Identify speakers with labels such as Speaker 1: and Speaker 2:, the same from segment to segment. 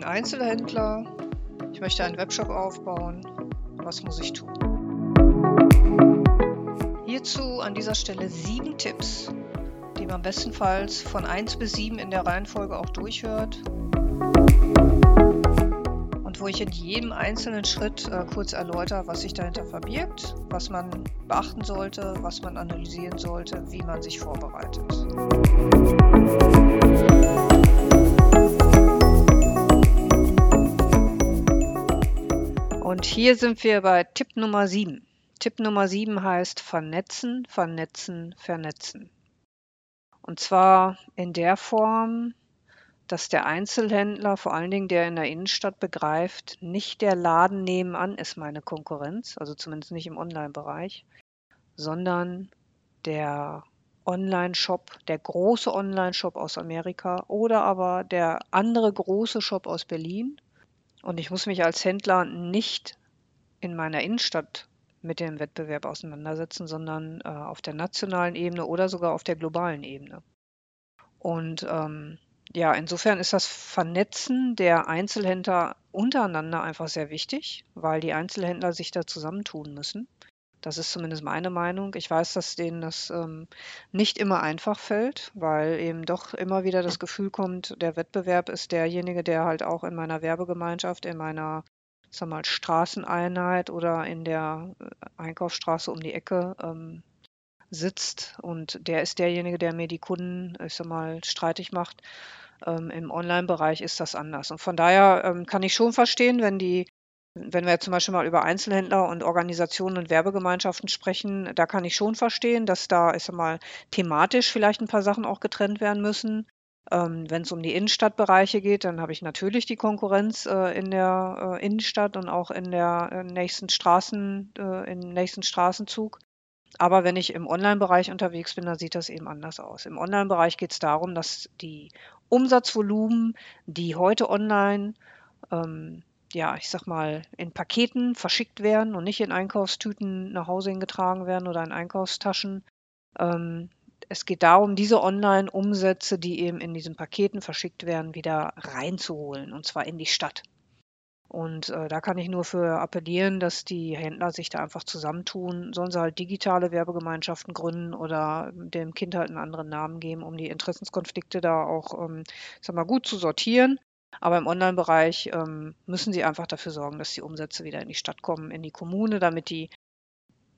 Speaker 1: bin Einzelhändler, ich möchte einen Webshop aufbauen. Was muss ich tun? Hierzu an dieser Stelle sieben Tipps, die man bestenfalls von 1 bis 7 in der Reihenfolge auch durchhört und wo ich in jedem einzelnen Schritt äh, kurz erläutere, was sich dahinter verbirgt, was man beachten sollte, was man analysieren sollte, wie man sich vorbereitet. Hier sind wir bei Tipp Nummer 7. Tipp Nummer 7 heißt vernetzen, vernetzen, vernetzen. Und zwar in der Form, dass der Einzelhändler, vor allen Dingen der in der Innenstadt begreift, nicht der Laden nebenan ist meine Konkurrenz, also zumindest nicht im Online-Bereich, sondern der Online-Shop, der große Online-Shop aus Amerika oder aber der andere große Shop aus Berlin und ich muss mich als Händler nicht in meiner Innenstadt mit dem Wettbewerb auseinandersetzen, sondern äh, auf der nationalen Ebene oder sogar auf der globalen Ebene. Und ähm, ja, insofern ist das Vernetzen der Einzelhändler untereinander einfach sehr wichtig, weil die Einzelhändler sich da zusammentun müssen. Das ist zumindest meine Meinung. Ich weiß, dass denen das ähm, nicht immer einfach fällt, weil eben doch immer wieder das Gefühl kommt, der Wettbewerb ist derjenige, der halt auch in meiner Werbegemeinschaft, in meiner sag mal, Straßeneinheit oder in der äh, Einkaufsstraße um die Ecke ähm, sitzt und der ist derjenige, der mir die Kunden, ich sag mal, streitig macht. Ähm, Im Online-Bereich ist das anders. Und von daher ähm, kann ich schon verstehen, wenn die wenn wir zum Beispiel mal über Einzelhändler und Organisationen und Werbegemeinschaften sprechen, da kann ich schon verstehen, dass da, ich sag mal, thematisch vielleicht ein paar Sachen auch getrennt werden müssen. Ähm, wenn es um die Innenstadtbereiche geht, dann habe ich natürlich die Konkurrenz äh, in der äh, Innenstadt und auch in der äh, nächsten Straßen, äh, im nächsten Straßenzug. Aber wenn ich im Online-Bereich unterwegs bin, dann sieht das eben anders aus. Im Online-Bereich geht es darum, dass die Umsatzvolumen, die heute online ähm, ja, ich sag mal, in Paketen verschickt werden und nicht in Einkaufstüten nach Hause getragen werden oder in Einkaufstaschen. Ähm, es geht darum, diese Online-Umsätze, die eben in diesen Paketen verschickt werden, wieder reinzuholen und zwar in die Stadt. Und äh, da kann ich nur für appellieren, dass die Händler sich da einfach zusammentun. Sollen sie halt digitale Werbegemeinschaften gründen oder dem Kind halt einen anderen Namen geben, um die Interessenskonflikte da auch, ähm, sag mal, gut zu sortieren. Aber im Online-Bereich ähm, müssen sie einfach dafür sorgen, dass die Umsätze wieder in die Stadt kommen, in die Kommune, damit die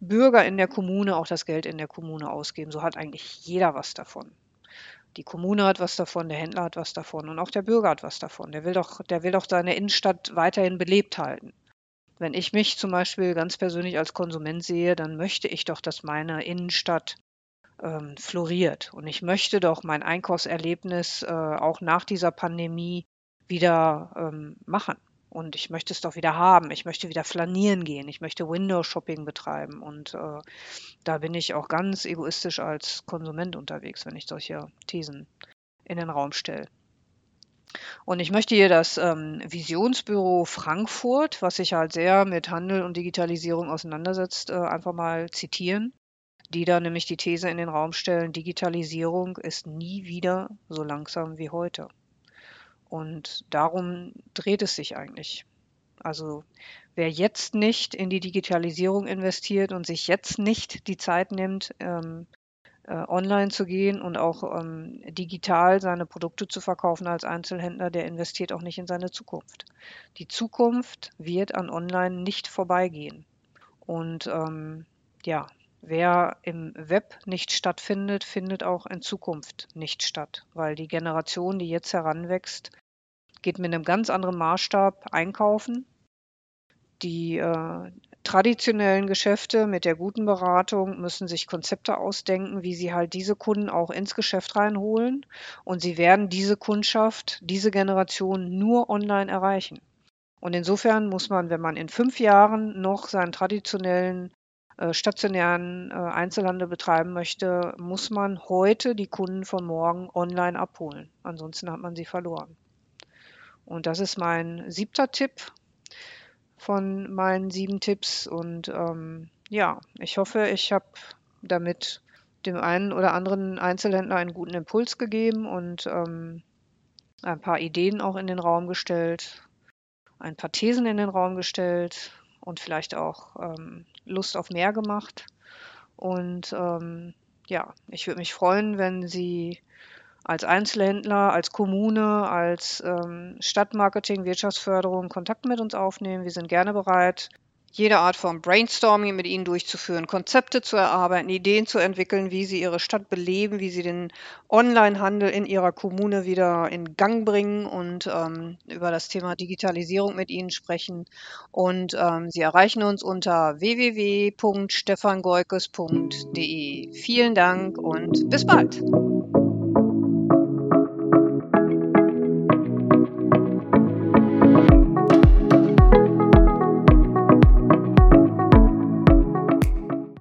Speaker 1: Bürger in der Kommune auch das Geld in der Kommune ausgeben. So hat eigentlich jeder was davon. Die Kommune hat was davon, der Händler hat was davon und auch der Bürger hat was davon. Der will doch, der will doch seine Innenstadt weiterhin belebt halten. Wenn ich mich zum Beispiel ganz persönlich als Konsument sehe, dann möchte ich doch, dass meine Innenstadt ähm, floriert. Und ich möchte doch mein Einkaufserlebnis äh, auch nach dieser Pandemie wieder ähm, machen. Und ich möchte es doch wieder haben. Ich möchte wieder flanieren gehen. Ich möchte Window-Shopping betreiben. Und äh, da bin ich auch ganz egoistisch als Konsument unterwegs, wenn ich solche Thesen in den Raum stelle. Und ich möchte hier das ähm, Visionsbüro Frankfurt, was sich halt sehr mit Handel und Digitalisierung auseinandersetzt, äh, einfach mal zitieren, die da nämlich die These in den Raum stellen, Digitalisierung ist nie wieder so langsam wie heute. Und darum dreht es sich eigentlich. Also wer jetzt nicht in die Digitalisierung investiert und sich jetzt nicht die Zeit nimmt, ähm, äh, online zu gehen und auch ähm, digital seine Produkte zu verkaufen als Einzelhändler, der investiert auch nicht in seine Zukunft. Die Zukunft wird an Online nicht vorbeigehen. Und ähm, ja, wer im Web nicht stattfindet, findet auch in Zukunft nicht statt, weil die Generation, die jetzt heranwächst, geht mit einem ganz anderen Maßstab einkaufen. Die äh, traditionellen Geschäfte mit der guten Beratung müssen sich Konzepte ausdenken, wie sie halt diese Kunden auch ins Geschäft reinholen. Und sie werden diese Kundschaft, diese Generation nur online erreichen. Und insofern muss man, wenn man in fünf Jahren noch seinen traditionellen äh, stationären äh, Einzelhandel betreiben möchte, muss man heute die Kunden von morgen online abholen. Ansonsten hat man sie verloren. Und das ist mein siebter Tipp von meinen sieben Tipps. Und ähm, ja, ich hoffe, ich habe damit dem einen oder anderen Einzelhändler einen guten Impuls gegeben und ähm, ein paar Ideen auch in den Raum gestellt, ein paar Thesen in den Raum gestellt und vielleicht auch ähm, Lust auf mehr gemacht. Und ähm, ja, ich würde mich freuen, wenn Sie als Einzelhändler, als Kommune, als ähm, Stadtmarketing, Wirtschaftsförderung Kontakt mit uns aufnehmen. Wir sind gerne bereit, jede Art von Brainstorming mit ihnen durchzuführen, Konzepte zu erarbeiten, Ideen zu entwickeln, wie sie ihre Stadt beleben, wie sie den Onlinehandel in ihrer Kommune wieder in Gang bringen und ähm, über das Thema Digitalisierung mit ihnen sprechen. Und ähm, sie erreichen uns unter www.stefangeukes.de. Vielen Dank und bis bald.